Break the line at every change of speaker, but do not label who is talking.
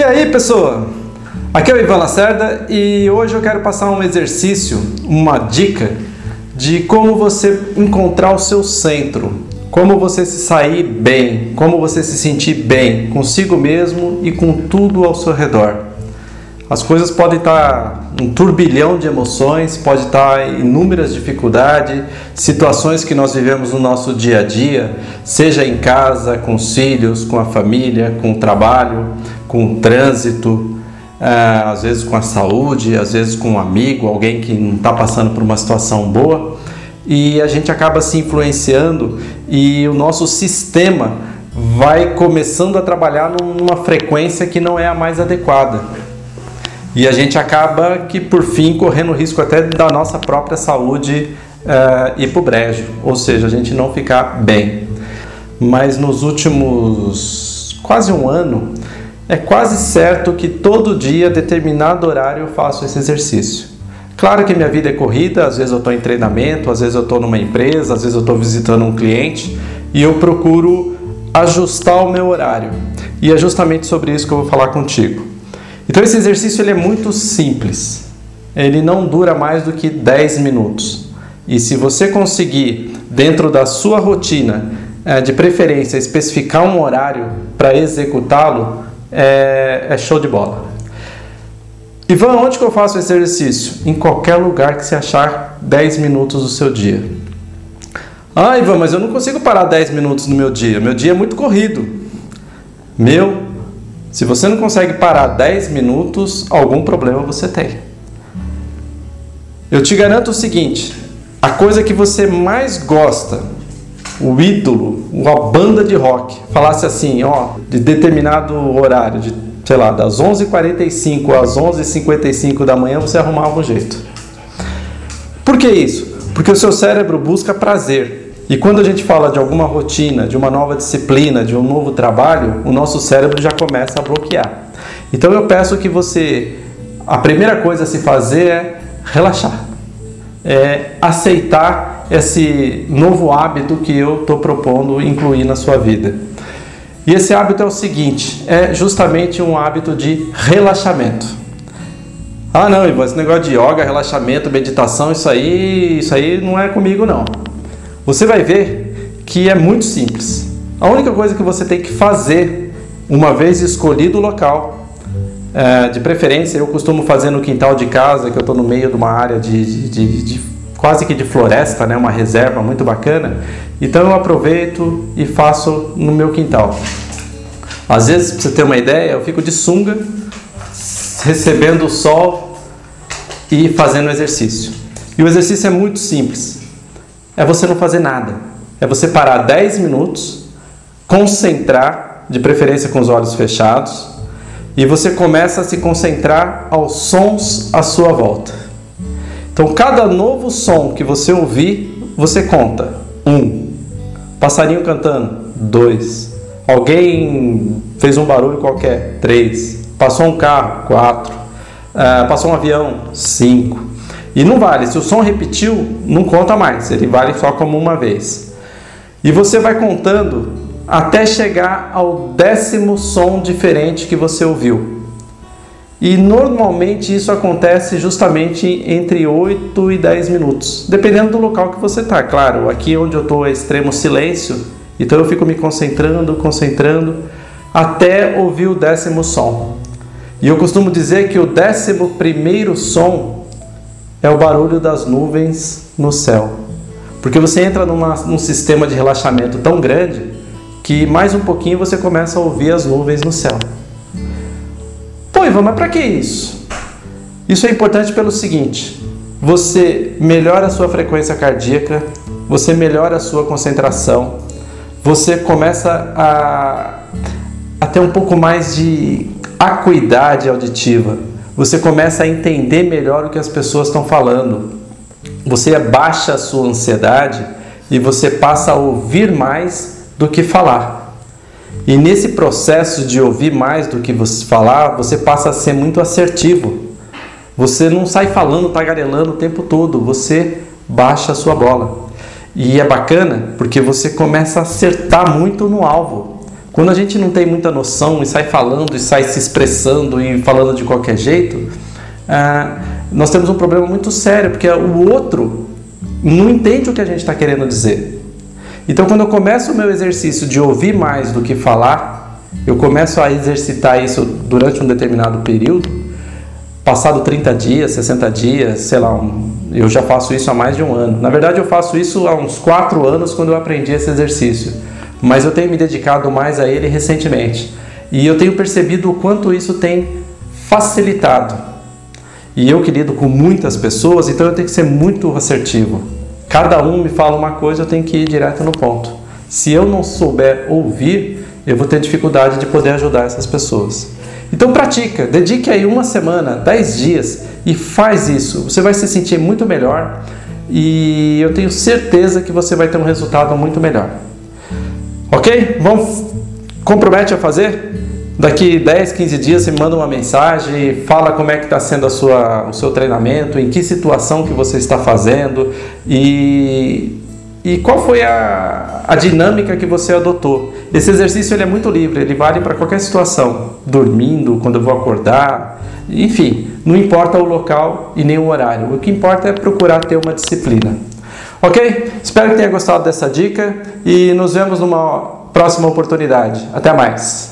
E aí, pessoa? Aqui é o Ivan Lacerda e hoje eu quero passar um exercício, uma dica de como você encontrar o seu centro, como você se sair bem, como você se sentir bem consigo mesmo e com tudo ao seu redor. As coisas podem estar um turbilhão de emoções, pode estar inúmeras dificuldades, situações que nós vivemos no nosso dia a dia, seja em casa, com os filhos, com a família, com o trabalho, com o trânsito, eh, às vezes com a saúde, às vezes com um amigo, alguém que não está passando por uma situação boa, e a gente acaba se influenciando e o nosso sistema vai começando a trabalhar numa frequência que não é a mais adequada. E a gente acaba que por fim correndo risco até da nossa própria saúde uh, ir para o brejo, ou seja, a gente não ficar bem. Mas nos últimos quase um ano, é quase certo que todo dia, determinado horário, eu faço esse exercício. Claro que minha vida é corrida, às vezes eu estou em treinamento, às vezes eu estou numa empresa, às vezes eu estou visitando um cliente e eu procuro ajustar o meu horário. E é justamente sobre isso que eu vou falar contigo. Então esse exercício ele é muito simples. Ele não dura mais do que 10 minutos. E se você conseguir, dentro da sua rotina, eh, de preferência, especificar um horário para executá-lo, é, é, show de bola. Ivan, onde que eu faço esse exercício? Em qualquer lugar que você achar 10 minutos do seu dia. Ah, Ivan, mas eu não consigo parar 10 minutos no meu dia. Meu dia é muito corrido. Meu se você não consegue parar 10 minutos, algum problema você tem. Eu te garanto o seguinte: a coisa que você mais gosta, o ídolo, uma banda de rock, falasse assim, ó, de determinado horário, de, sei lá, das 11h45 às 11h55 da manhã, você arrumava um jeito. Por que isso? Porque o seu cérebro busca prazer. E quando a gente fala de alguma rotina, de uma nova disciplina, de um novo trabalho, o nosso cérebro já começa a bloquear. Então eu peço que você, a primeira coisa a se fazer é relaxar, é aceitar esse novo hábito que eu estou propondo incluir na sua vida. E esse hábito é o seguinte: é justamente um hábito de relaxamento. Ah, não, Ivan, esse negócio de yoga, relaxamento, meditação, isso aí, isso aí não é comigo não você vai ver que é muito simples. A única coisa que você tem que fazer, uma vez escolhido o local, é, de preferência eu costumo fazer no quintal de casa, que eu estou no meio de uma área de, de, de, de, quase que de floresta, né, uma reserva muito bacana. Então eu aproveito e faço no meu quintal. Às vezes, para você ter uma ideia, eu fico de sunga, recebendo o sol e fazendo exercício. E o exercício é muito simples é você não fazer nada. É você parar 10 minutos, concentrar, de preferência com os olhos fechados, e você começa a se concentrar aos sons à sua volta. Então, cada novo som que você ouvir, você conta. Um. Passarinho cantando. Dois. Alguém fez um barulho qualquer. Três. Passou um carro. Quatro. Uh, passou um avião. Cinco. E não vale, se o som repetiu, não conta mais, ele vale só como uma vez. E você vai contando até chegar ao décimo som diferente que você ouviu. E normalmente isso acontece justamente entre 8 e 10 minutos, dependendo do local que você está. Claro, aqui onde eu estou é extremo silêncio, então eu fico me concentrando, concentrando, até ouvir o décimo som. E eu costumo dizer que o décimo primeiro som é o barulho das nuvens no céu. Porque você entra numa, num sistema de relaxamento tão grande que mais um pouquinho você começa a ouvir as nuvens no céu. Pô, Ivan, mas para que isso? Isso é importante pelo seguinte: você melhora a sua frequência cardíaca, você melhora a sua concentração, você começa a, a ter um pouco mais de acuidade auditiva você começa a entender melhor o que as pessoas estão falando. Você baixa a sua ansiedade e você passa a ouvir mais do que falar. E nesse processo de ouvir mais do que você falar, você passa a ser muito assertivo. Você não sai falando, tagarelando o tempo todo, você baixa a sua bola. E é bacana porque você começa a acertar muito no alvo. Quando a gente não tem muita noção e sai falando e sai se expressando e falando de qualquer jeito, ah, nós temos um problema muito sério, porque o outro não entende o que a gente está querendo dizer. Então, quando eu começo o meu exercício de ouvir mais do que falar, eu começo a exercitar isso durante um determinado período, passado 30 dias, 60 dias, sei lá, um, eu já faço isso há mais de um ano. Na verdade, eu faço isso há uns 4 anos quando eu aprendi esse exercício, mas eu tenho me dedicado mais a ele recentemente. E eu tenho percebido o quanto isso tem facilitado. E eu que lido com muitas pessoas, então eu tenho que ser muito assertivo. Cada um me fala uma coisa, eu tenho que ir direto no ponto. Se eu não souber ouvir, eu vou ter dificuldade de poder ajudar essas pessoas. Então pratica, dedique aí uma semana, dez dias e faz isso. Você vai se sentir muito melhor e eu tenho certeza que você vai ter um resultado muito melhor. Ok? Vamos compromete a fazer? Daqui 10, 15 dias você manda uma mensagem, fala como é que está sendo a sua, o seu treinamento, em que situação que você está fazendo e, e qual foi a, a dinâmica que você adotou. Esse exercício ele é muito livre, ele vale para qualquer situação, dormindo, quando eu vou acordar, enfim, não importa o local e nem o horário. O que importa é procurar ter uma disciplina. Ok? Espero que tenha gostado dessa dica e nos vemos numa próxima oportunidade. Até mais!